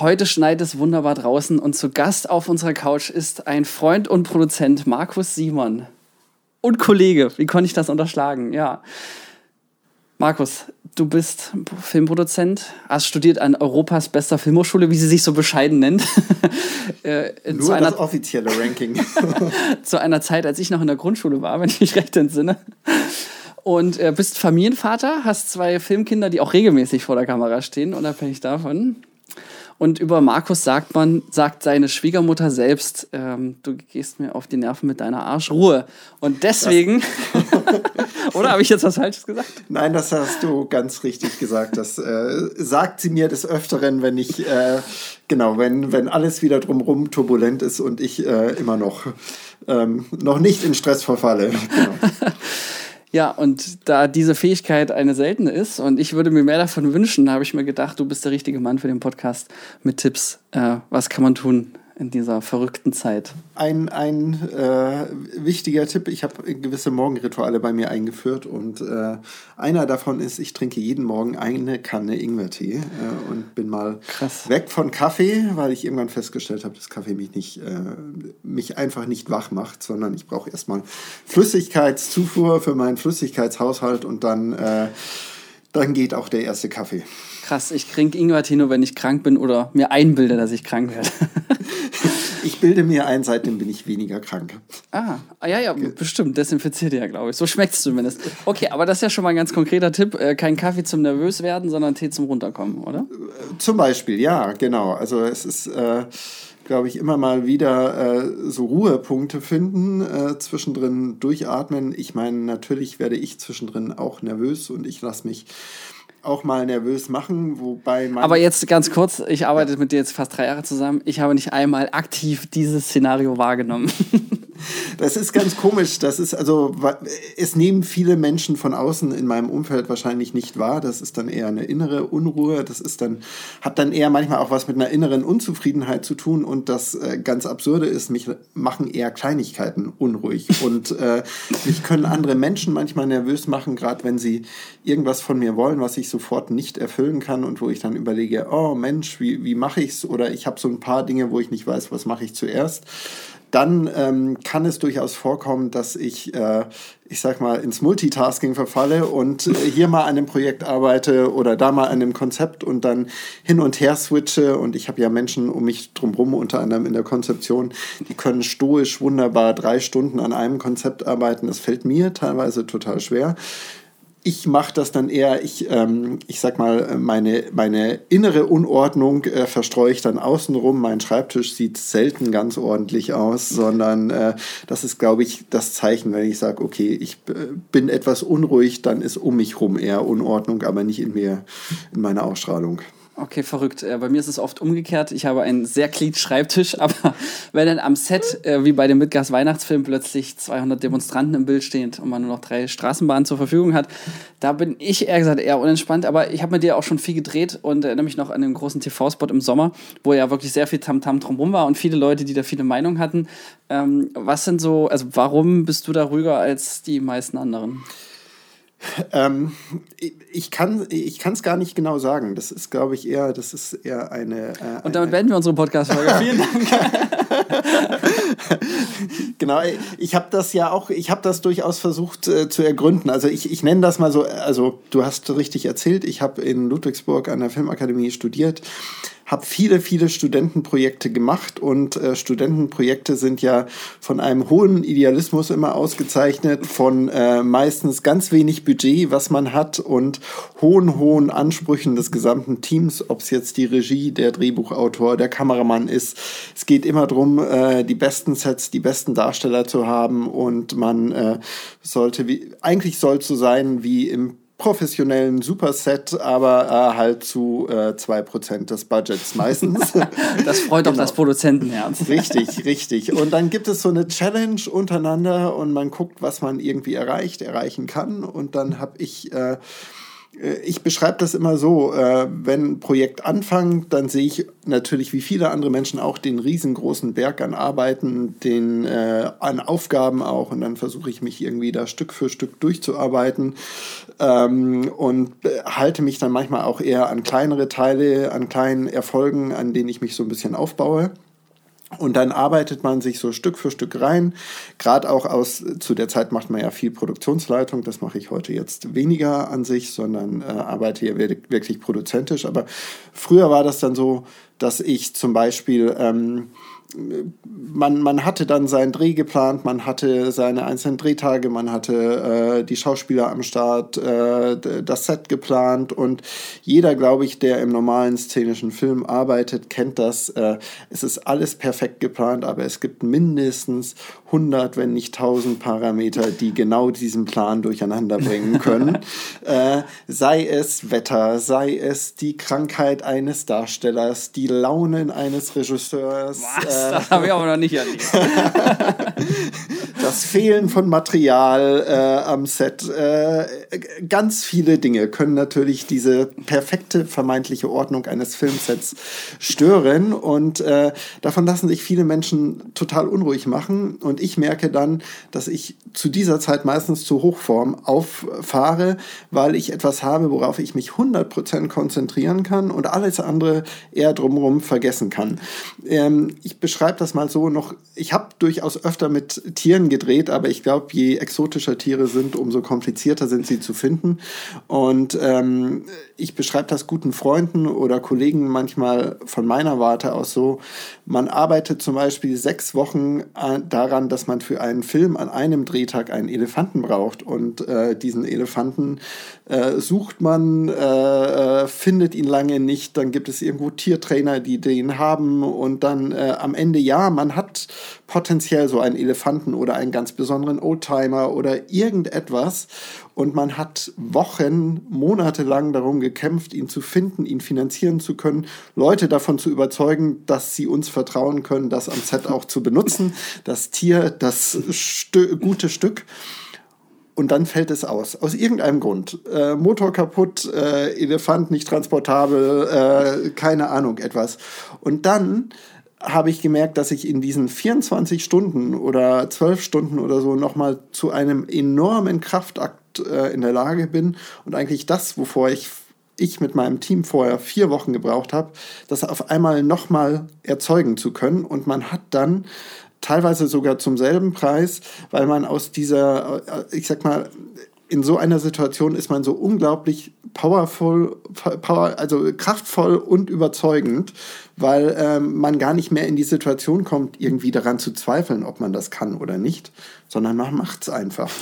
Heute schneit es wunderbar draußen und zu Gast auf unserer Couch ist ein Freund und Produzent, Markus Simon. Und Kollege, wie konnte ich das unterschlagen? Ja. Markus, du bist Filmproduzent, hast studiert an Europas bester Filmhochschule, wie sie sich so bescheiden nennt. Äh, Nur zu einer, das offizielle Ranking. zu einer Zeit, als ich noch in der Grundschule war, wenn ich mich recht entsinne. Und äh, bist Familienvater, hast zwei Filmkinder, die auch regelmäßig vor der Kamera stehen, unabhängig davon. Und über Markus sagt man, sagt seine Schwiegermutter selbst, ähm, du gehst mir auf die Nerven mit deiner Arschruhe. Und deswegen, oder habe ich jetzt was Falsches gesagt? Nein, das hast du ganz richtig gesagt. Das äh, sagt sie mir des Öfteren, wenn ich, äh, genau, wenn, wenn alles wieder drumherum turbulent ist und ich äh, immer noch, ähm, noch nicht in Stress verfalle. Genau. Ja, und da diese Fähigkeit eine seltene ist und ich würde mir mehr davon wünschen, habe ich mir gedacht, du bist der richtige Mann für den Podcast mit Tipps. Äh, was kann man tun, in dieser verrückten Zeit? Ein, ein äh, wichtiger Tipp, ich habe gewisse Morgenrituale bei mir eingeführt und äh, einer davon ist, ich trinke jeden Morgen eine Kanne Ingwertee äh, und bin mal Krass. weg von Kaffee, weil ich irgendwann festgestellt habe, dass Kaffee mich nicht, äh, mich einfach nicht wach macht, sondern ich brauche erstmal Flüssigkeitszufuhr für meinen Flüssigkeitshaushalt und dann, äh, dann geht auch der erste Kaffee. Krass, ich trinke Ingwertee nur, wenn ich krank bin oder mir einbilde, dass ich krank werde. ich bilde mir ein, seitdem bin ich weniger krank. Ah, ah ja, ja, bestimmt. Desinfiziert ja, glaube ich. So schmeckt es zumindest. Okay, aber das ist ja schon mal ein ganz konkreter Tipp. Äh, kein Kaffee zum nervös werden, sondern Tee zum runterkommen, oder? Zum Beispiel, ja, genau. Also es ist... Äh, glaube ich, immer mal wieder äh, so Ruhepunkte finden, äh, zwischendrin durchatmen. Ich meine, natürlich werde ich zwischendrin auch nervös und ich lasse mich auch mal nervös machen, wobei man. Aber jetzt ganz kurz, ich arbeite mit dir jetzt fast drei Jahre zusammen. Ich habe nicht einmal aktiv dieses Szenario wahrgenommen. Das ist ganz komisch. Das ist also, es nehmen viele Menschen von außen in meinem Umfeld wahrscheinlich nicht wahr. Das ist dann eher eine innere Unruhe. Das ist dann, hat dann eher manchmal auch was mit einer inneren Unzufriedenheit zu tun. Und das äh, ganz Absurde ist, mich machen eher Kleinigkeiten unruhig. Und äh, mich können andere Menschen manchmal nervös machen, gerade wenn sie irgendwas von mir wollen, was ich sofort nicht erfüllen kann und wo ich dann überlege, oh Mensch, wie, wie mache es? Oder ich habe so ein paar Dinge, wo ich nicht weiß, was mache ich zuerst dann ähm, kann es durchaus vorkommen, dass ich, äh, ich sag mal, ins Multitasking verfalle und äh, hier mal an einem Projekt arbeite oder da mal an einem Konzept und dann hin und her switche. Und ich habe ja Menschen um mich drumherum, unter anderem in der Konzeption, die können stoisch wunderbar drei Stunden an einem Konzept arbeiten. Das fällt mir teilweise total schwer ich mache das dann eher, ich, ähm, ich sag mal, meine, meine innere Unordnung äh, verstreue ich dann außenrum. Mein Schreibtisch sieht selten ganz ordentlich aus, sondern äh, das ist, glaube ich, das Zeichen, wenn ich sage, okay, ich äh, bin etwas unruhig, dann ist um mich rum eher Unordnung, aber nicht in mir, in meiner Ausstrahlung. Okay, verrückt. Äh, bei mir ist es oft umgekehrt. Ich habe einen sehr clean Schreibtisch, aber wenn dann am Set, äh, wie bei dem Midgast Weihnachtsfilm, plötzlich 200 Demonstranten im Bild stehen und man nur noch drei Straßenbahnen zur Verfügung hat, da bin ich eher gesagt eher unentspannt. Aber ich habe mit dir auch schon viel gedreht und erinnere mich noch an den großen TV-Spot im Sommer, wo ja wirklich sehr viel Tamtam -Tam drumherum war und viele Leute, die da viele Meinungen hatten. Ähm, was sind so, also warum bist du da ruhiger als die meisten anderen? Ähm, ich kann ich es gar nicht genau sagen. Das ist, glaube ich, eher, das ist eher eine. Äh, Und damit beenden wir unsere Podcast-Folge. Vielen Dank. genau, ich habe das ja auch, ich habe das durchaus versucht äh, zu ergründen. Also ich, ich nenne das mal so, also du hast richtig erzählt, ich habe in Ludwigsburg an der Filmakademie studiert habe viele, viele Studentenprojekte gemacht und äh, Studentenprojekte sind ja von einem hohen Idealismus immer ausgezeichnet, von äh, meistens ganz wenig Budget, was man hat und hohen, hohen Ansprüchen des gesamten Teams, ob es jetzt die Regie, der Drehbuchautor, der Kameramann ist. Es geht immer darum, äh, die besten Sets, die besten Darsteller zu haben und man äh, sollte, wie, eigentlich soll es so sein wie im professionellen Superset, aber äh, halt zu äh, 2% des Budgets meistens. das freut genau. auch das Produzentenherz. Richtig, richtig. Und dann gibt es so eine Challenge untereinander und man guckt, was man irgendwie erreicht, erreichen kann. Und dann habe ich äh, ich beschreibe das immer so, äh, wenn ein Projekt anfängt, dann sehe ich natürlich wie viele andere Menschen auch den riesengroßen Berg an Arbeiten, den äh, an Aufgaben auch und dann versuche ich mich irgendwie da Stück für Stück durchzuarbeiten ähm, und halte mich dann manchmal auch eher an kleinere Teile, an kleinen Erfolgen, an denen ich mich so ein bisschen aufbaue. Und dann arbeitet man sich so Stück für Stück rein. Gerade auch aus, zu der Zeit macht man ja viel Produktionsleitung. Das mache ich heute jetzt weniger an sich, sondern äh, arbeite hier wirklich produzentisch. Aber früher war das dann so, dass ich zum Beispiel ähm, man, man hatte dann seinen Dreh geplant, man hatte seine einzelnen Drehtage, man hatte äh, die Schauspieler am Start, äh, das Set geplant und jeder, glaube ich, der im normalen szenischen Film arbeitet, kennt das. Äh, es ist alles perfekt geplant, aber es gibt mindestens 100, wenn nicht 1000 Parameter, die genau diesen Plan durcheinander bringen können. äh, sei es Wetter, sei es die Krankheit eines Darstellers, die Launen eines Regisseurs. Was? Äh, das habe ich aber noch nicht erlebt. das Fehlen von Material äh, am Set. Äh, ganz viele Dinge können natürlich diese perfekte vermeintliche Ordnung eines Filmsets stören. Und äh, davon lassen sich viele Menschen total unruhig machen. Und ich merke dann, dass ich zu dieser Zeit meistens zur Hochform auffahre, weil ich etwas habe, worauf ich mich 100% konzentrieren kann und alles andere eher drumherum vergessen kann. Ähm, ich beschreibe das mal so noch, ich habe durchaus öfter mit Tieren gedreht, aber ich glaube, je exotischer Tiere sind, umso komplizierter sind sie zu finden. Und ähm, ich beschreibe das guten Freunden oder Kollegen manchmal von meiner Warte aus so, man arbeitet zum Beispiel sechs Wochen äh, daran, dass man für einen Film an einem Drehtag einen Elefanten braucht. Und äh, diesen Elefanten äh, sucht man, äh, äh, findet ihn lange nicht, dann gibt es irgendwo Tiertrainer, die den haben und dann äh, am ja, man hat potenziell so einen Elefanten oder einen ganz besonderen Oldtimer oder irgendetwas und man hat Wochen, Monate lang darum gekämpft, ihn zu finden, ihn finanzieren zu können, Leute davon zu überzeugen, dass sie uns vertrauen können, das am Set auch zu benutzen, das Tier, das Stö gute Stück und dann fällt es aus. Aus irgendeinem Grund. Äh, Motor kaputt, äh, Elefant nicht transportabel, äh, keine Ahnung, etwas. Und dann habe ich gemerkt, dass ich in diesen 24 Stunden oder 12 Stunden oder so nochmal zu einem enormen Kraftakt äh, in der Lage bin und eigentlich das, wovor ich ich mit meinem Team vorher vier Wochen gebraucht habe, das auf einmal nochmal erzeugen zu können. Und man hat dann teilweise sogar zum selben Preis, weil man aus dieser, äh, ich sag mal, in so einer Situation ist man so unglaublich powerful, power, also kraftvoll und überzeugend, weil ähm, man gar nicht mehr in die Situation kommt, irgendwie daran zu zweifeln, ob man das kann oder nicht, sondern man macht es einfach.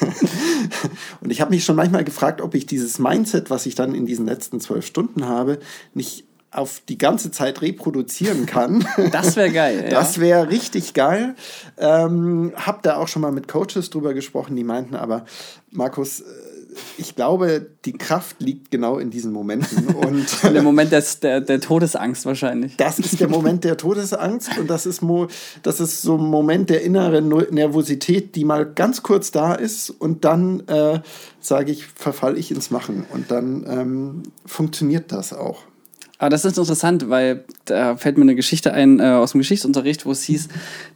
und ich habe mich schon manchmal gefragt, ob ich dieses Mindset, was ich dann in diesen letzten zwölf Stunden habe, nicht auf die ganze Zeit reproduzieren kann. Das wäre geil. Das wäre richtig geil. Ähm, hab da auch schon mal mit Coaches drüber gesprochen, die meinten aber, Markus, äh, ich glaube, die Kraft liegt genau in diesen Momenten. Und der Moment des, der, der Todesangst wahrscheinlich. Das ist der Moment der Todesangst und das ist, mo, das ist so ein Moment der inneren Nervosität, die mal ganz kurz da ist und dann äh, sage ich, verfall ich ins Machen und dann ähm, funktioniert das auch. Aber das ist interessant, weil da fällt mir eine Geschichte ein äh, aus dem Geschichtsunterricht, wo es hieß,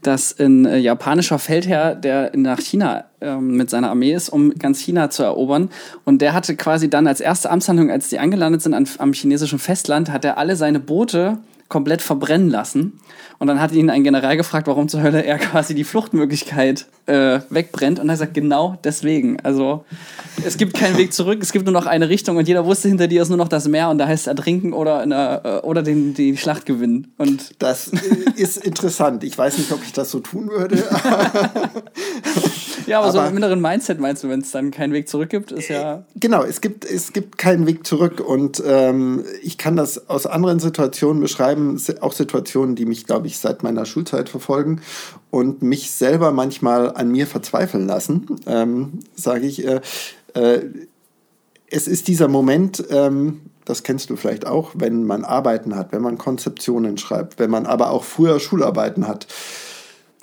dass ein äh, japanischer Feldherr, der nach China äh, mit seiner Armee ist, um ganz China zu erobern. Und der hatte quasi dann als erste Amtshandlung, als die angelandet sind an, am chinesischen Festland, hat er alle seine Boote komplett verbrennen lassen. Und dann hat ihn ein General gefragt, warum zur Hölle er quasi die Fluchtmöglichkeit äh, wegbrennt. Und er sagt, genau deswegen. Also es gibt keinen Weg zurück, es gibt nur noch eine Richtung und jeder wusste, hinter dir ist nur noch das Meer und da heißt es ertrinken oder, eine, äh, oder den, die Schlacht gewinnen. Und das ist interessant. Ich weiß nicht, ob ich das so tun würde. ja, aber, aber, so im inneren Mindset meinst du, wenn es dann keinen Weg zurück gibt, ist ja. Äh, genau, es gibt, es gibt keinen Weg zurück und ähm, ich kann das aus anderen Situationen beschreiben, auch Situationen, die mich, glaube ich, seit meiner Schulzeit verfolgen und mich selber manchmal an mir verzweifeln lassen, ähm, sage ich. Äh, äh, es ist dieser Moment, ähm, das kennst du vielleicht auch, wenn man Arbeiten hat, wenn man Konzeptionen schreibt, wenn man aber auch früher Schularbeiten hat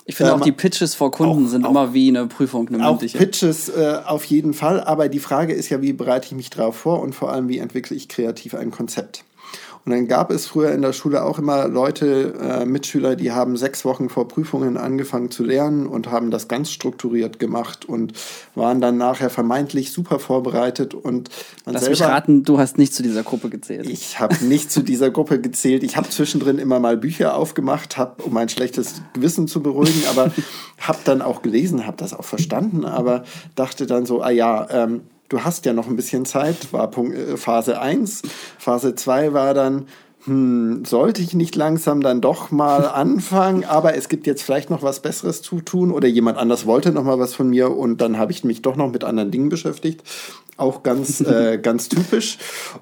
Ich finde auch die Pitches vor Kunden sind auch, immer wie eine Prüfung, eine auch mündliche. Pitches äh, auf jeden Fall, aber die Frage ist ja, wie bereite ich mich darauf vor und vor allem, wie entwickle ich kreativ ein Konzept? Und dann gab es früher in der Schule auch immer Leute, äh, Mitschüler, die haben sechs Wochen vor Prüfungen angefangen zu lernen und haben das ganz strukturiert gemacht und waren dann nachher vermeintlich super vorbereitet. Und man Lass selber, mich raten, du hast nicht zu dieser Gruppe gezählt. Ich habe nicht zu dieser Gruppe gezählt. Ich habe zwischendrin immer mal Bücher aufgemacht, hab, um mein schlechtes Gewissen zu beruhigen, aber habe dann auch gelesen, habe das auch verstanden, aber dachte dann so, ah ja, ähm, du hast ja noch ein bisschen Zeit, war Punkt, äh, Phase 1. Phase 2 war dann, hm, sollte ich nicht langsam dann doch mal anfangen, aber es gibt jetzt vielleicht noch was Besseres zu tun oder jemand anders wollte noch mal was von mir und dann habe ich mich doch noch mit anderen Dingen beschäftigt. Auch ganz, äh, ganz typisch.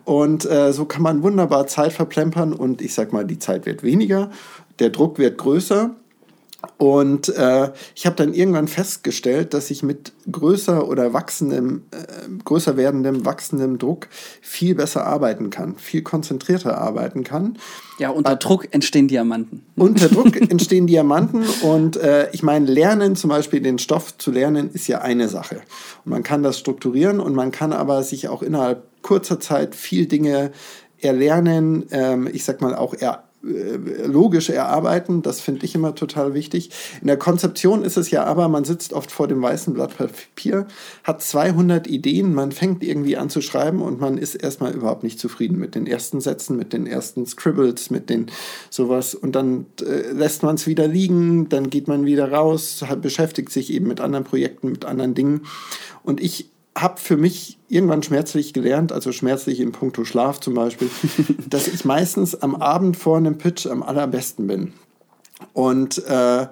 Und äh, so kann man wunderbar Zeit verplempern und ich sag mal, die Zeit wird weniger, der Druck wird größer und äh, ich habe dann irgendwann festgestellt, dass ich mit größer oder wachsendem, äh, größer werdendem, wachsendem Druck viel besser arbeiten kann, viel konzentrierter arbeiten kann. Ja, unter äh, Druck entstehen Diamanten. Unter Druck entstehen Diamanten und äh, ich meine, Lernen, zum Beispiel den Stoff zu lernen, ist ja eine Sache. Und man kann das strukturieren und man kann aber sich auch innerhalb kurzer Zeit viel Dinge erlernen, ähm, ich sag mal auch er logisch erarbeiten. Das finde ich immer total wichtig. In der Konzeption ist es ja aber, man sitzt oft vor dem weißen Blatt Papier, hat 200 Ideen, man fängt irgendwie an zu schreiben und man ist erstmal überhaupt nicht zufrieden mit den ersten Sätzen, mit den ersten Scribbles, mit den sowas. Und dann äh, lässt man es wieder liegen, dann geht man wieder raus, beschäftigt sich eben mit anderen Projekten, mit anderen Dingen. Und ich habe für mich irgendwann schmerzlich gelernt, also schmerzlich in puncto Schlaf zum Beispiel, dass ich meistens am Abend vor einem Pitch am allerbesten bin. Und äh,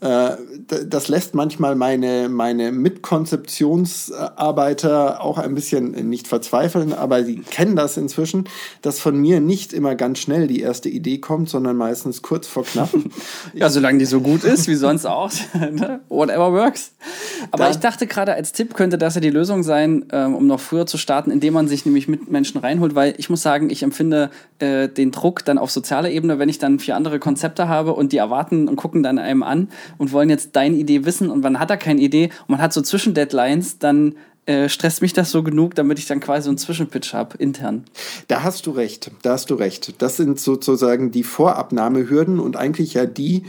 das lässt manchmal meine, meine Mitkonzeptionsarbeiter auch ein bisschen nicht verzweifeln, aber sie kennen das inzwischen, dass von mir nicht immer ganz schnell die erste Idee kommt, sondern meistens kurz vor knapp. ja, solange die so gut ist, wie sonst auch. Ne? Whatever works. Aber da, ich dachte gerade, als Tipp könnte das ja die Lösung sein, ähm, um noch früher zu starten, indem man sich nämlich mit Menschen reinholt, weil ich muss sagen, ich empfinde äh, den Druck dann auf sozialer Ebene, wenn ich dann vier andere Konzepte habe und die erwarten und gucken dann einem an und wollen jetzt deine Idee wissen und wann hat er keine Idee und man hat so Zwischendeadlines, dann äh, stresst mich das so genug, damit ich dann quasi einen Zwischenpitch habe, intern. Da hast du recht, da hast du recht. Das sind sozusagen die Vorabnahmehürden und eigentlich ja die,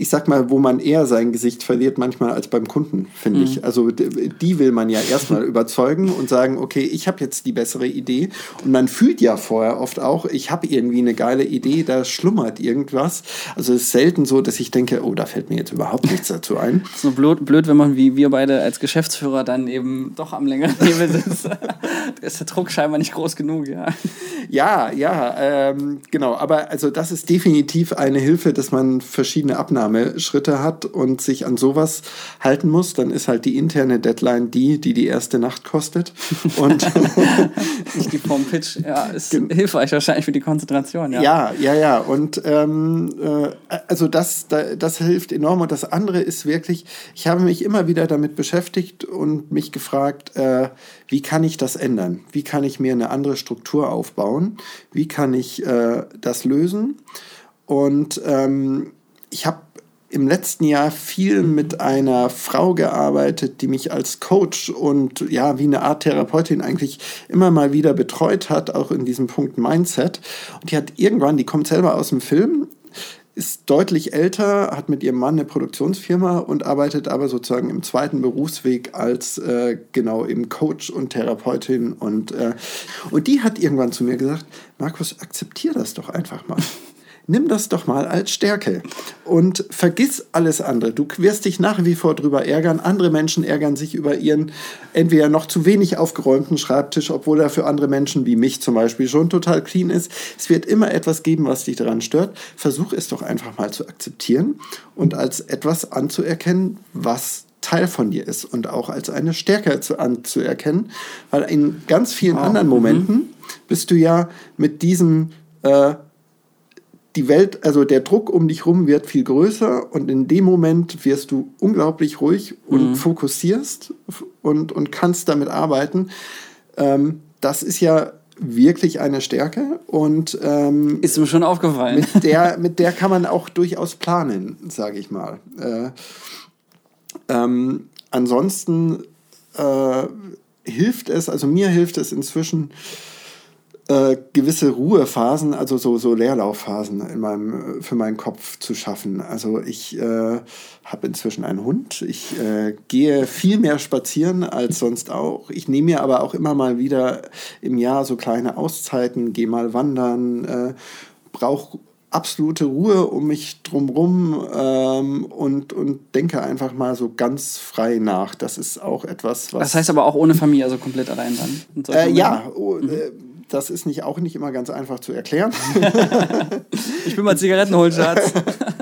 ich sag mal, wo man eher sein Gesicht verliert manchmal als beim Kunden, finde mhm. ich. Also die will man ja erstmal überzeugen und sagen, okay, ich habe jetzt die bessere Idee. Und man fühlt ja vorher oft auch, ich habe irgendwie eine geile Idee, da schlummert irgendwas. Also es ist selten so, dass ich denke, oh, da fällt mir jetzt überhaupt nichts dazu ein. so blöd, blöd, wenn man wie wir beide als Geschäftsführer dann eben doch am längeren Hebel sitzt. da ist der Druck scheinbar nicht groß genug, ja. Ja, ja, ähm, genau. Aber also das ist definitiv eine Hilfe, dass man verschiedene Abnahmen Annahmeschritte hat und sich an sowas halten muss, dann ist halt die interne Deadline die, die die erste Nacht kostet. Und nicht die vom Pitch, ja, ist hilfreich wahrscheinlich für die Konzentration. Ja, ja, ja. ja. Und ähm, äh, also das, das hilft enorm. Und das andere ist wirklich, ich habe mich immer wieder damit beschäftigt und mich gefragt, äh, wie kann ich das ändern? Wie kann ich mir eine andere Struktur aufbauen? Wie kann ich äh, das lösen? Und ähm, ich habe im letzten Jahr viel mit einer Frau gearbeitet, die mich als Coach und ja, wie eine Art Therapeutin eigentlich immer mal wieder betreut hat, auch in diesem Punkt Mindset. Und die hat irgendwann, die kommt selber aus dem Film, ist deutlich älter, hat mit ihrem Mann eine Produktionsfirma und arbeitet aber sozusagen im zweiten Berufsweg als äh, genau eben Coach und Therapeutin. Und, äh, und die hat irgendwann zu mir gesagt, Markus, akzeptier das doch einfach mal nimm das doch mal als Stärke und vergiss alles andere. Du wirst dich nach wie vor drüber ärgern. Andere Menschen ärgern sich über ihren entweder noch zu wenig aufgeräumten Schreibtisch, obwohl er für andere Menschen wie mich zum Beispiel schon total clean ist. Es wird immer etwas geben, was dich daran stört. Versuch es doch einfach mal zu akzeptieren und als etwas anzuerkennen, was Teil von dir ist und auch als eine Stärke zu, anzuerkennen, weil in ganz vielen oh, anderen Momenten mhm. bist du ja mit diesem äh, die Welt, also der Druck um dich rum wird viel größer und in dem Moment wirst du unglaublich ruhig und mhm. fokussierst und, und kannst damit arbeiten. Ähm, das ist ja wirklich eine Stärke und ähm, ist mir schon aufgefallen. Mit der, mit der kann man auch durchaus planen, sage ich mal. Äh, ähm, ansonsten äh, hilft es, also mir hilft es inzwischen, äh, gewisse Ruhephasen, also so, so Leerlaufphasen in meinem, für meinen Kopf zu schaffen. Also ich äh, habe inzwischen einen Hund. Ich äh, gehe viel mehr spazieren als sonst auch. Ich nehme mir aber auch immer mal wieder im Jahr so kleine Auszeiten, gehe mal wandern, äh, brauche absolute Ruhe um mich drumherum ähm, und, und denke einfach mal so ganz frei nach. Das ist auch etwas, was. Das heißt aber auch ohne Familie, also komplett allein dann? Äh, ja, oh, mhm. Äh, das ist nicht, auch nicht immer ganz einfach zu erklären. ich bin mal Zigaretten holen, Schatz.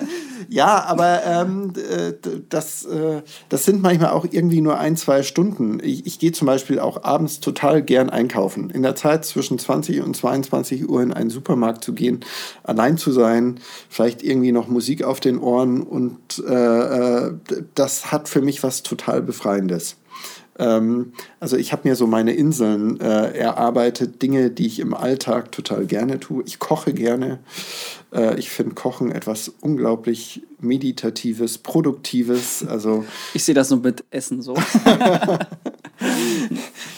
ja, aber ähm, das, äh, das sind manchmal auch irgendwie nur ein, zwei Stunden. Ich, ich gehe zum Beispiel auch abends total gern einkaufen. In der Zeit zwischen 20 und 22 Uhr in einen Supermarkt zu gehen, allein zu sein, vielleicht irgendwie noch Musik auf den Ohren und äh, äh das hat für mich was total Befreiendes. Ähm, also ich habe mir so meine Inseln äh, erarbeitet, Dinge, die ich im Alltag total gerne tue. Ich koche gerne. Äh, ich finde Kochen etwas unglaublich meditatives, produktives. Also ich sehe das nur mit Essen so.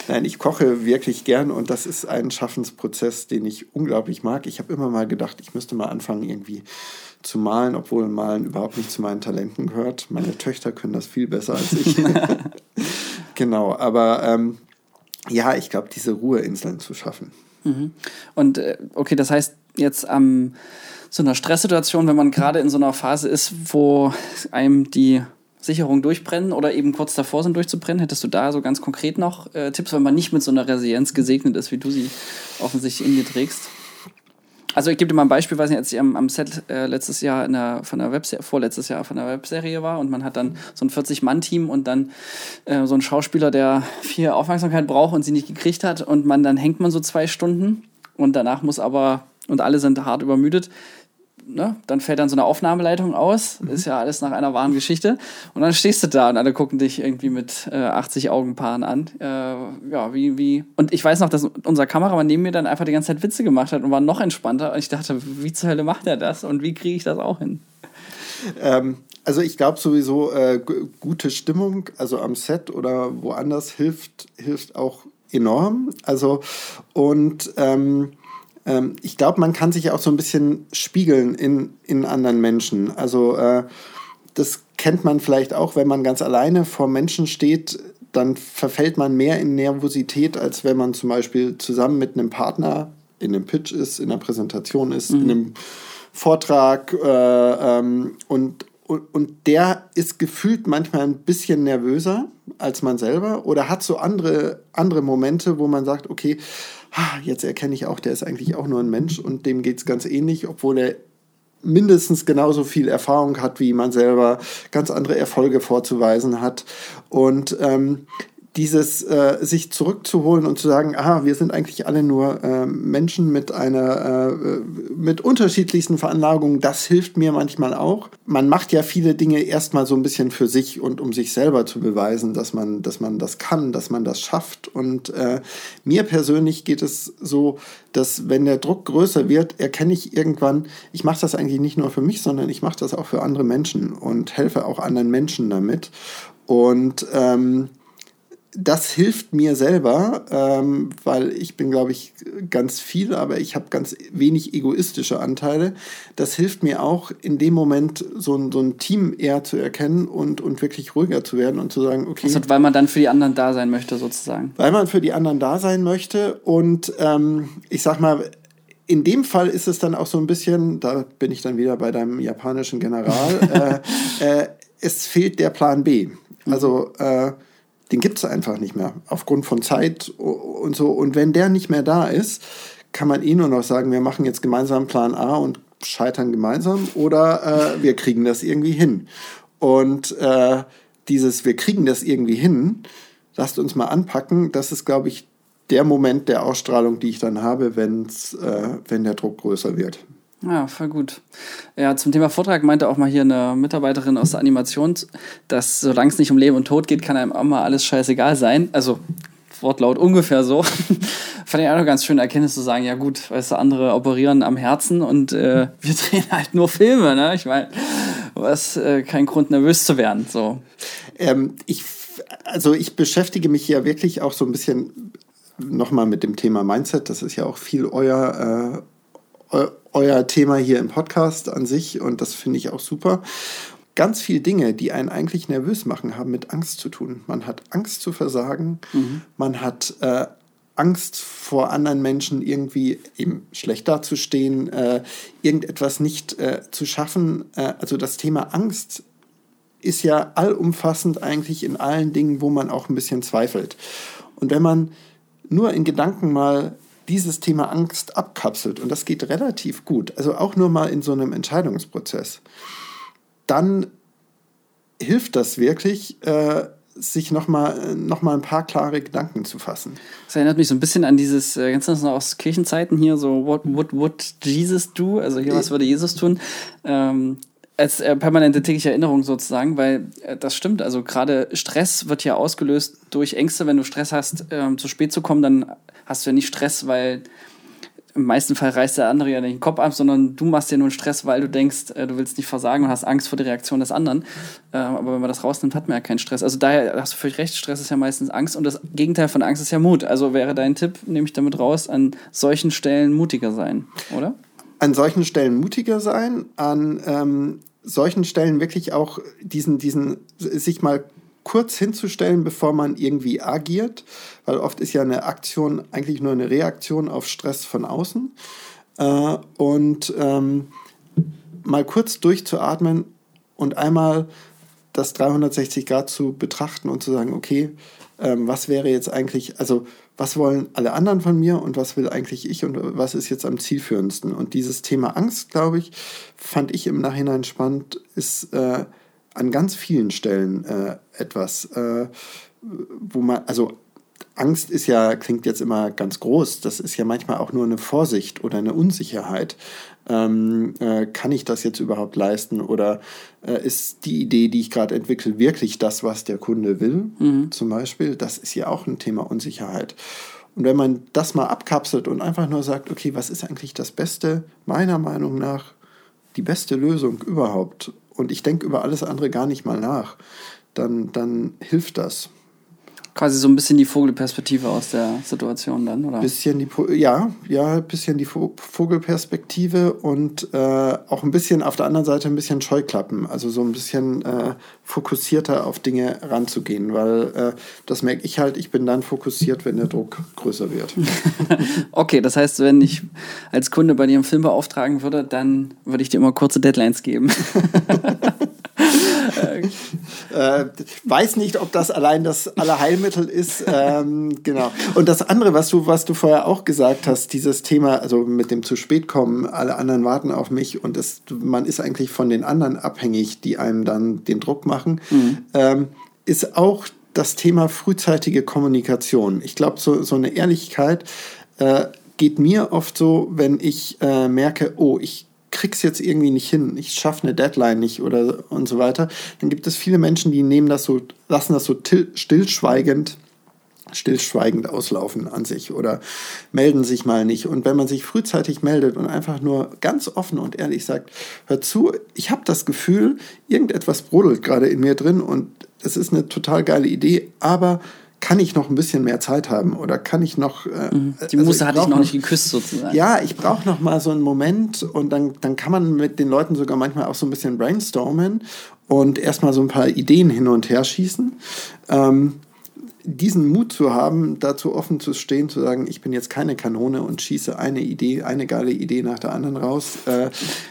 Nein, ich koche wirklich gern und das ist ein Schaffensprozess, den ich unglaublich mag. Ich habe immer mal gedacht, ich müsste mal anfangen, irgendwie zu malen, obwohl Malen überhaupt nicht zu meinen Talenten gehört. Meine Töchter können das viel besser als ich. genau, aber ähm, ja, ich glaube, diese Ruheinseln zu schaffen. Mhm. Und äh, okay, das heißt jetzt am ähm, so einer Stresssituation, wenn man gerade in so einer Phase ist, wo einem die Sicherungen durchbrennen oder eben kurz davor sind durchzubrennen, hättest du da so ganz konkret noch äh, Tipps, wenn man nicht mit so einer Resilienz gesegnet ist, wie du sie offensichtlich in dir trägst? Also ich gebe dir mal ein Beispiel, weiß nicht, als ich am, am Set äh, letztes Jahr in der, von der Webserie, vorletztes Jahr von der Webserie war und man hat dann so ein 40-Mann-Team und dann äh, so ein Schauspieler, der viel Aufmerksamkeit braucht und sie nicht gekriegt hat und man dann hängt man so zwei Stunden und danach muss aber, und alle sind hart übermüdet, ne, dann fällt dann so eine Aufnahmeleitung aus. Mhm. Ist ja alles nach einer wahren Geschichte. Und dann stehst du da und alle gucken dich irgendwie mit äh, 80 Augenpaaren an. Äh, ja, wie, wie. Und ich weiß noch, dass unser Kameramann neben mir dann einfach die ganze Zeit Witze gemacht hat und war noch entspannter. Und ich dachte, wie zur Hölle macht er das und wie kriege ich das auch hin? Ähm, also ich glaube sowieso, äh, gute Stimmung, also am Set oder woanders, hilft, hilft auch enorm. Also und ähm, ähm, ich glaube, man kann sich auch so ein bisschen spiegeln in, in anderen Menschen. Also äh, das kennt man vielleicht auch, wenn man ganz alleine vor Menschen steht, dann verfällt man mehr in Nervosität, als wenn man zum Beispiel zusammen mit einem Partner in einem Pitch ist, in einer Präsentation ist, mhm. in einem Vortrag äh, ähm, und, und, und der ist gefühlt manchmal ein bisschen nervöser als man selber oder hat so andere, andere Momente, wo man sagt, okay, jetzt erkenne ich auch, der ist eigentlich auch nur ein Mensch und dem geht es ganz ähnlich, obwohl er mindestens genauso viel Erfahrung hat wie man selber, ganz andere Erfolge vorzuweisen hat. Und ähm, dieses äh, sich zurückzuholen und zu sagen, aha, wir sind eigentlich alle nur äh, Menschen mit einer äh, mit unterschiedlichsten Veranlagungen, das hilft mir manchmal auch. Man macht ja viele Dinge erstmal so ein bisschen für sich und um sich selber zu beweisen, dass man, dass man das kann, dass man das schafft. Und äh, mir persönlich geht es so, dass wenn der Druck größer wird, erkenne ich irgendwann, ich mache das eigentlich nicht nur für mich, sondern ich mache das auch für andere Menschen und helfe auch anderen Menschen damit. Und ähm, das hilft mir selber, ähm, weil ich bin, glaube ich, ganz viel, aber ich habe ganz wenig egoistische Anteile. Das hilft mir auch in dem Moment, so ein, so ein Team eher zu erkennen und, und wirklich ruhiger zu werden und zu sagen, okay. Also, weil man dann für die anderen da sein möchte, sozusagen. Weil man für die anderen da sein möchte und ähm, ich sag mal, in dem Fall ist es dann auch so ein bisschen, da bin ich dann wieder bei deinem japanischen General, äh, äh, es fehlt der Plan B. Also, äh, den gibt es einfach nicht mehr, aufgrund von Zeit und so. Und wenn der nicht mehr da ist, kann man eh nur noch sagen, wir machen jetzt gemeinsam Plan A und scheitern gemeinsam oder äh, wir kriegen das irgendwie hin. Und äh, dieses Wir kriegen das irgendwie hin, lasst uns mal anpacken, das ist, glaube ich, der Moment der Ausstrahlung, die ich dann habe, wenn's, äh, wenn der Druck größer wird. Ja, voll gut. Ja, zum Thema Vortrag meinte auch mal hier eine Mitarbeiterin aus der Animation, dass solange es nicht um Leben und Tod geht, kann einem auch mal alles scheißegal sein. Also Wortlaut ungefähr so. Fand ich auch eine ganz schöne Erkenntnis zu sagen, ja gut, weißt du, andere operieren am Herzen und äh, wir drehen halt nur Filme, ne? Ich meine, was äh, kein Grund nervös zu werden. So. Ähm, ich, also ich beschäftige mich ja wirklich auch so ein bisschen nochmal mit dem Thema Mindset. Das ist ja auch viel euer, äh, euer Thema hier im Podcast an sich und das finde ich auch super ganz viele Dinge, die einen eigentlich nervös machen, haben mit Angst zu tun. Man hat Angst zu versagen, mhm. man hat äh, Angst vor anderen Menschen irgendwie eben schlecht dazustehen, äh, irgendetwas nicht äh, zu schaffen. Äh, also das Thema Angst ist ja allumfassend eigentlich in allen Dingen, wo man auch ein bisschen zweifelt. Und wenn man nur in Gedanken mal dieses Thema Angst abkapselt, und das geht relativ gut, also auch nur mal in so einem Entscheidungsprozess, dann hilft das wirklich, äh, sich nochmal noch mal ein paar klare Gedanken zu fassen. Das erinnert mich so ein bisschen an dieses, äh, ganz noch aus Kirchenzeiten hier, so what would Jesus do? Also hier, was würde Jesus tun? Ähm, als äh, permanente tägliche Erinnerung sozusagen, weil äh, das stimmt. Also gerade Stress wird ja ausgelöst durch Ängste. Wenn du Stress hast, ähm, zu spät zu kommen, dann hast du ja nicht Stress, weil im meisten Fall reißt der andere ja nicht den Kopf ab, sondern du machst dir nur einen Stress, weil du denkst, äh, du willst nicht versagen und hast Angst vor der Reaktion des anderen. Ähm, aber wenn man das rausnimmt, hat man ja keinen Stress. Also daher hast du völlig recht, Stress ist ja meistens Angst und das Gegenteil von Angst ist ja Mut. Also wäre dein Tipp, nehme ich damit raus, an solchen Stellen mutiger sein, oder? An solchen Stellen mutiger sein, an ähm, solchen Stellen wirklich auch diesen, diesen, sich mal kurz hinzustellen, bevor man irgendwie agiert, weil oft ist ja eine Aktion eigentlich nur eine Reaktion auf Stress von außen. Äh, und ähm, mal kurz durchzuatmen und einmal das 360 Grad zu betrachten und zu sagen, okay, ähm, was wäre jetzt eigentlich, also was wollen alle anderen von mir und was will eigentlich ich und was ist jetzt am zielführendsten? Und dieses Thema Angst, glaube ich, fand ich im Nachhinein spannend, ist äh, an ganz vielen Stellen äh, etwas, äh, wo man, also Angst ist ja, klingt jetzt immer ganz groß, das ist ja manchmal auch nur eine Vorsicht oder eine Unsicherheit. Ähm, äh, kann ich das jetzt überhaupt leisten oder äh, ist die Idee, die ich gerade entwickle, wirklich das, was der Kunde will? Mhm. Zum Beispiel, das ist ja auch ein Thema Unsicherheit. Und wenn man das mal abkapselt und einfach nur sagt, okay, was ist eigentlich das Beste, meiner Meinung nach, die beste Lösung überhaupt, und ich denke über alles andere gar nicht mal nach, dann, dann hilft das. Quasi so ein bisschen die Vogelperspektive aus der Situation dann, oder? Bisschen die, ja, ja, bisschen die Vogelperspektive und äh, auch ein bisschen auf der anderen Seite ein bisschen Scheuklappen, also so ein bisschen äh, fokussierter auf Dinge ranzugehen, weil äh, das merke ich halt, ich bin dann fokussiert, wenn der Druck größer wird. okay, das heißt, wenn ich als Kunde bei dir einen Film beauftragen würde, dann würde ich dir immer kurze Deadlines geben. äh, weiß nicht, ob das allein das Allerheilmittel ist. Ähm, genau. Und das andere, was du, was du vorher auch gesagt hast, dieses Thema, also mit dem zu spät kommen, alle anderen warten auf mich und es, man ist eigentlich von den anderen abhängig, die einem dann den Druck machen, mhm. ähm, ist auch das Thema frühzeitige Kommunikation. Ich glaube, so, so eine Ehrlichkeit äh, geht mir oft so, wenn ich äh, merke, oh, ich krieg's jetzt irgendwie nicht hin, ich schaffe eine Deadline nicht oder und so weiter, dann gibt es viele Menschen, die nehmen das so, lassen das so stillschweigend stillschweigend auslaufen an sich oder melden sich mal nicht. Und wenn man sich frühzeitig meldet und einfach nur ganz offen und ehrlich sagt, hör zu, ich habe das Gefühl, irgendetwas brodelt gerade in mir drin und es ist eine total geile Idee, aber kann ich noch ein bisschen mehr Zeit haben oder kann ich noch. Äh, mhm. Die also Muse hatte ich noch nicht geküsst sozusagen. Ja, ich brauche noch mal so einen Moment und dann, dann kann man mit den Leuten sogar manchmal auch so ein bisschen brainstormen und erstmal so ein paar Ideen hin und her schießen. Ähm, diesen Mut zu haben, dazu offen zu stehen, zu sagen, ich bin jetzt keine Kanone und schieße eine Idee, eine geile Idee nach der anderen raus, äh,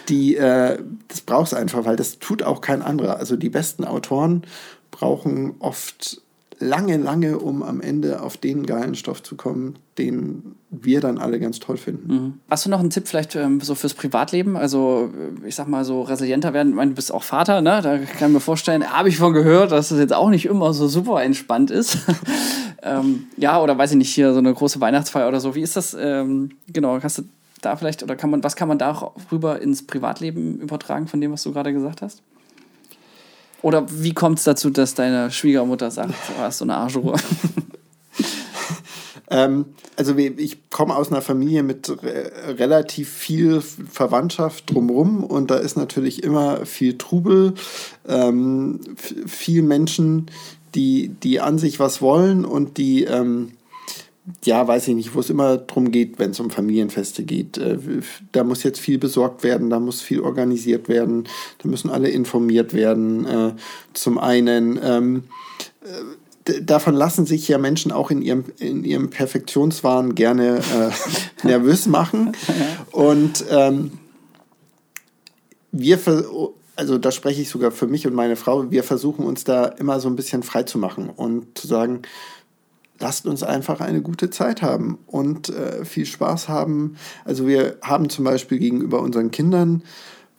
die, äh, das brauchst einfach, weil das tut auch kein anderer. Also die besten Autoren brauchen oft lange, lange, um am Ende auf den geilen Stoff zu kommen, den wir dann alle ganz toll finden. Mhm. Hast du noch einen Tipp vielleicht ähm, so fürs Privatleben? Also ich sag mal so resilienter werden. Ich meine, du bist auch Vater, ne? Da kann ich mir vorstellen, habe ich von gehört, dass das jetzt auch nicht immer so super entspannt ist. ähm, ja, oder weiß ich nicht, hier so eine große Weihnachtsfeier oder so. Wie ist das? Ähm, genau, hast du da vielleicht, oder kann man, was kann man darüber ins Privatleben übertragen von dem, was du gerade gesagt hast? Oder wie kommt es dazu, dass deine Schwiegermutter sagt, du hast so eine Arschruhe? Ähm, also ich komme aus einer Familie mit re relativ viel Verwandtschaft drumherum und da ist natürlich immer viel Trubel, ähm, viel Menschen, die, die an sich was wollen und die, ähm, ja, weiß ich nicht, wo es immer drum geht, wenn es um Familienfeste geht. Äh, da muss jetzt viel besorgt werden, da muss viel organisiert werden, da müssen alle informiert werden. Äh, zum einen, ähm, äh, davon lassen sich ja Menschen auch in ihrem, in ihrem Perfektionswahn gerne äh, nervös machen. Und ähm, wir, also da spreche ich sogar für mich und meine Frau, wir versuchen uns da immer so ein bisschen frei zu machen und zu sagen, lasst uns einfach eine gute Zeit haben und äh, viel Spaß haben. Also wir haben zum Beispiel gegenüber unseren Kindern,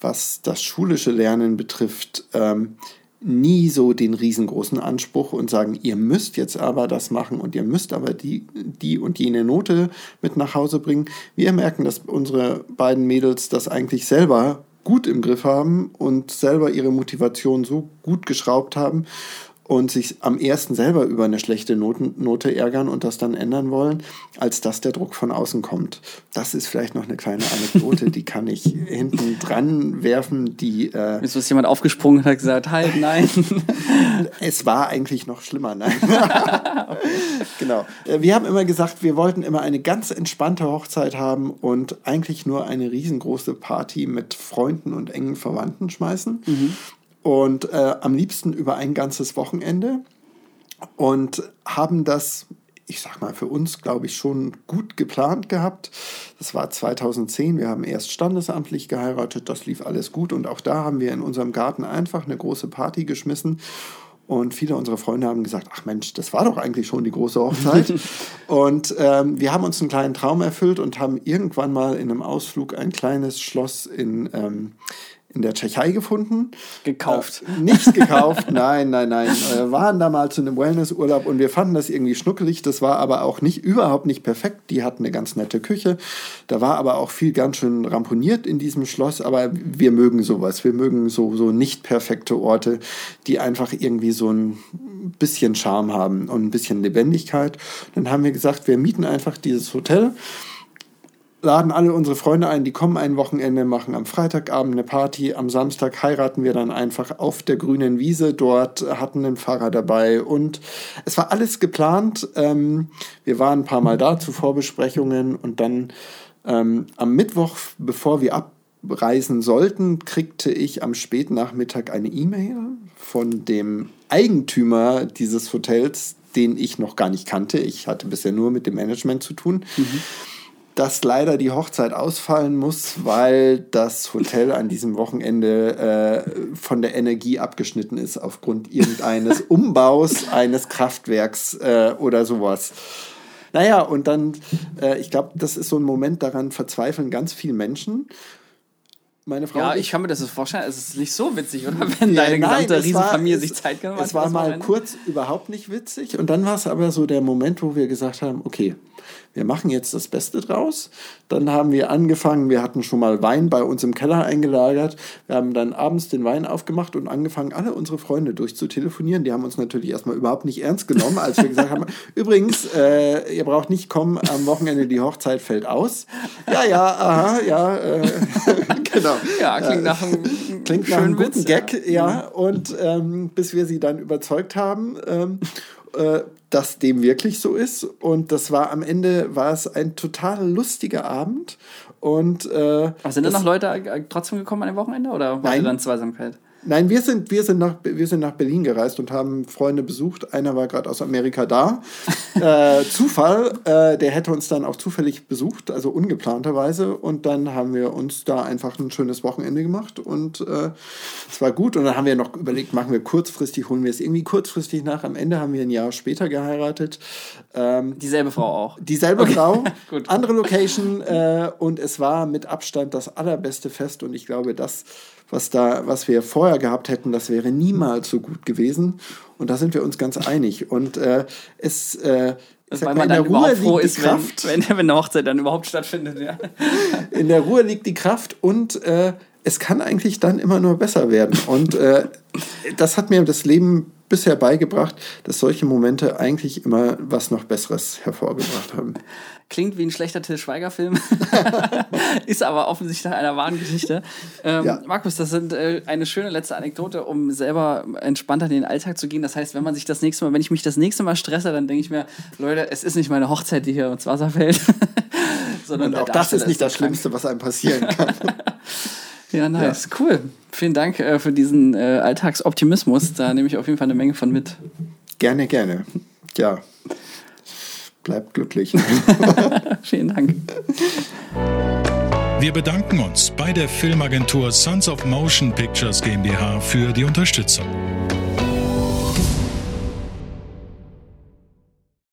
was das schulische Lernen betrifft, ähm, nie so den riesengroßen Anspruch und sagen, ihr müsst jetzt aber das machen und ihr müsst aber die, die und jene Note mit nach Hause bringen. Wir merken, dass unsere beiden Mädels das eigentlich selber gut im Griff haben und selber ihre Motivation so gut geschraubt haben und sich am ersten selber über eine schlechte Noten, Note ärgern und das dann ändern wollen, als dass der Druck von außen kommt. Das ist vielleicht noch eine kleine Anekdote, die kann ich hinten dran werfen, die... Äh, ist was jemand aufgesprungen und hat gesagt, halt, nein. es war eigentlich noch schlimmer, nein. genau. Äh, wir haben immer gesagt, wir wollten immer eine ganz entspannte Hochzeit haben und eigentlich nur eine riesengroße Party mit Freunden und engen Verwandten schmeißen. Mhm und äh, am liebsten über ein ganzes Wochenende und haben das, ich sag mal, für uns, glaube ich, schon gut geplant gehabt. Das war 2010, wir haben erst standesamtlich geheiratet, das lief alles gut und auch da haben wir in unserem Garten einfach eine große Party geschmissen. Und viele unserer Freunde haben gesagt, ach Mensch, das war doch eigentlich schon die große Hochzeit. und ähm, wir haben uns einen kleinen Traum erfüllt und haben irgendwann mal in einem Ausflug ein kleines Schloss in, ähm, in der Tschechei gefunden. Gekauft. Äh, nicht gekauft, nein, nein, nein. Wir waren da mal zu einem Wellnessurlaub und wir fanden das irgendwie schnuckelig. Das war aber auch nicht, überhaupt nicht perfekt. Die hatten eine ganz nette Küche. Da war aber auch viel ganz schön ramponiert in diesem Schloss. Aber wir mögen sowas. Wir mögen so, so nicht perfekte Orte, die einfach irgendwie so ein bisschen Charme haben und ein bisschen Lebendigkeit. Dann haben wir gesagt, wir mieten einfach dieses Hotel laden alle unsere Freunde ein, die kommen ein Wochenende, machen am Freitagabend eine Party, am Samstag heiraten wir dann einfach auf der grünen Wiese dort, hatten einen Pfarrer dabei und es war alles geplant. Ähm, wir waren ein paar Mal da zu Vorbesprechungen und dann ähm, am Mittwoch, bevor wir abreisen sollten, kriegte ich am Spätnachmittag eine E-Mail von dem Eigentümer dieses Hotels, den ich noch gar nicht kannte. Ich hatte bisher nur mit dem Management zu tun. Mhm dass leider die Hochzeit ausfallen muss, weil das Hotel an diesem Wochenende äh, von der Energie abgeschnitten ist aufgrund irgendeines Umbaus eines Kraftwerks äh, oder sowas. Naja, und dann, äh, ich glaube, das ist so ein Moment, daran verzweifeln ganz viele Menschen. Meine Frau ja, ich kann mir das vorstellen. Es ist nicht so witzig, oder? Wenn ja, deine nein, gesamte Riesenfamilie war, sich Zeit genommen hat. Es war mal kurz überhaupt nicht witzig. Und dann war es aber so der Moment, wo wir gesagt haben, okay, wir machen jetzt das Beste draus. Dann haben wir angefangen, wir hatten schon mal Wein bei uns im Keller eingelagert. Wir haben dann abends den Wein aufgemacht und angefangen, alle unsere Freunde durchzutelefonieren. Die haben uns natürlich erstmal überhaupt nicht ernst genommen, als wir gesagt haben, übrigens, äh, ihr braucht nicht kommen, am Wochenende die Hochzeit fällt aus. Ja, ja, aha, ja, äh, genau. Ja, klingt nach einem, klingt nach einem guten Witz, Gag, ja. ja. Und ähm, bis wir sie dann überzeugt haben, ähm, äh, dass dem wirklich so ist. Und das war am Ende war es ein total lustiger Abend. Und äh, Aber sind dann noch Leute äh, trotzdem gekommen an dem Wochenende oder war dann Zweisamkeit? Nein, wir sind, wir, sind nach, wir sind nach Berlin gereist und haben Freunde besucht. Einer war gerade aus Amerika da. äh, Zufall, äh, der hätte uns dann auch zufällig besucht, also ungeplanterweise. Und dann haben wir uns da einfach ein schönes Wochenende gemacht und äh, es war gut. Und dann haben wir noch überlegt, machen wir kurzfristig, holen wir es irgendwie kurzfristig nach. Am Ende haben wir ein Jahr später geheiratet. Ähm, dieselbe Frau auch. Dieselbe okay. Frau, andere Location äh, und es war mit Abstand das allerbeste Fest und ich glaube, das was, da, was wir vorher gehabt hätten, das wäre niemals so gut gewesen. Und da sind wir uns ganz einig. Und äh, es äh, das weil man dann überhaupt froh ist, Kraft. Wenn, wenn, wenn eine Hochzeit dann überhaupt stattfindet. Ja. In der Ruhe liegt die Kraft und äh, es kann eigentlich dann immer nur besser werden. Und äh, das hat mir das Leben bisher beigebracht, dass solche Momente eigentlich immer was noch Besseres hervorgebracht haben. Klingt wie ein schlechter Till Schweiger-Film, ist aber offensichtlich nach einer wahren Geschichte. Ähm, ja. Markus, das sind äh, eine schöne letzte Anekdote, um selber entspannter in den Alltag zu gehen. Das heißt, wenn man sich das nächste Mal, wenn ich mich das nächste Mal stresse, dann denke ich mir, Leute, es ist nicht meine Hochzeit, die hier ins Wasser fällt. Sondern Und auch das ist nicht das Schlimmste, was einem passieren kann. Ja, nice, ja. cool. Vielen Dank äh, für diesen äh, Alltagsoptimismus. Da nehme ich auf jeden Fall eine Menge von mit. Gerne, gerne. Ja. Bleibt glücklich. Vielen Dank. Wir bedanken uns bei der Filmagentur Sons of Motion Pictures GmbH für die Unterstützung.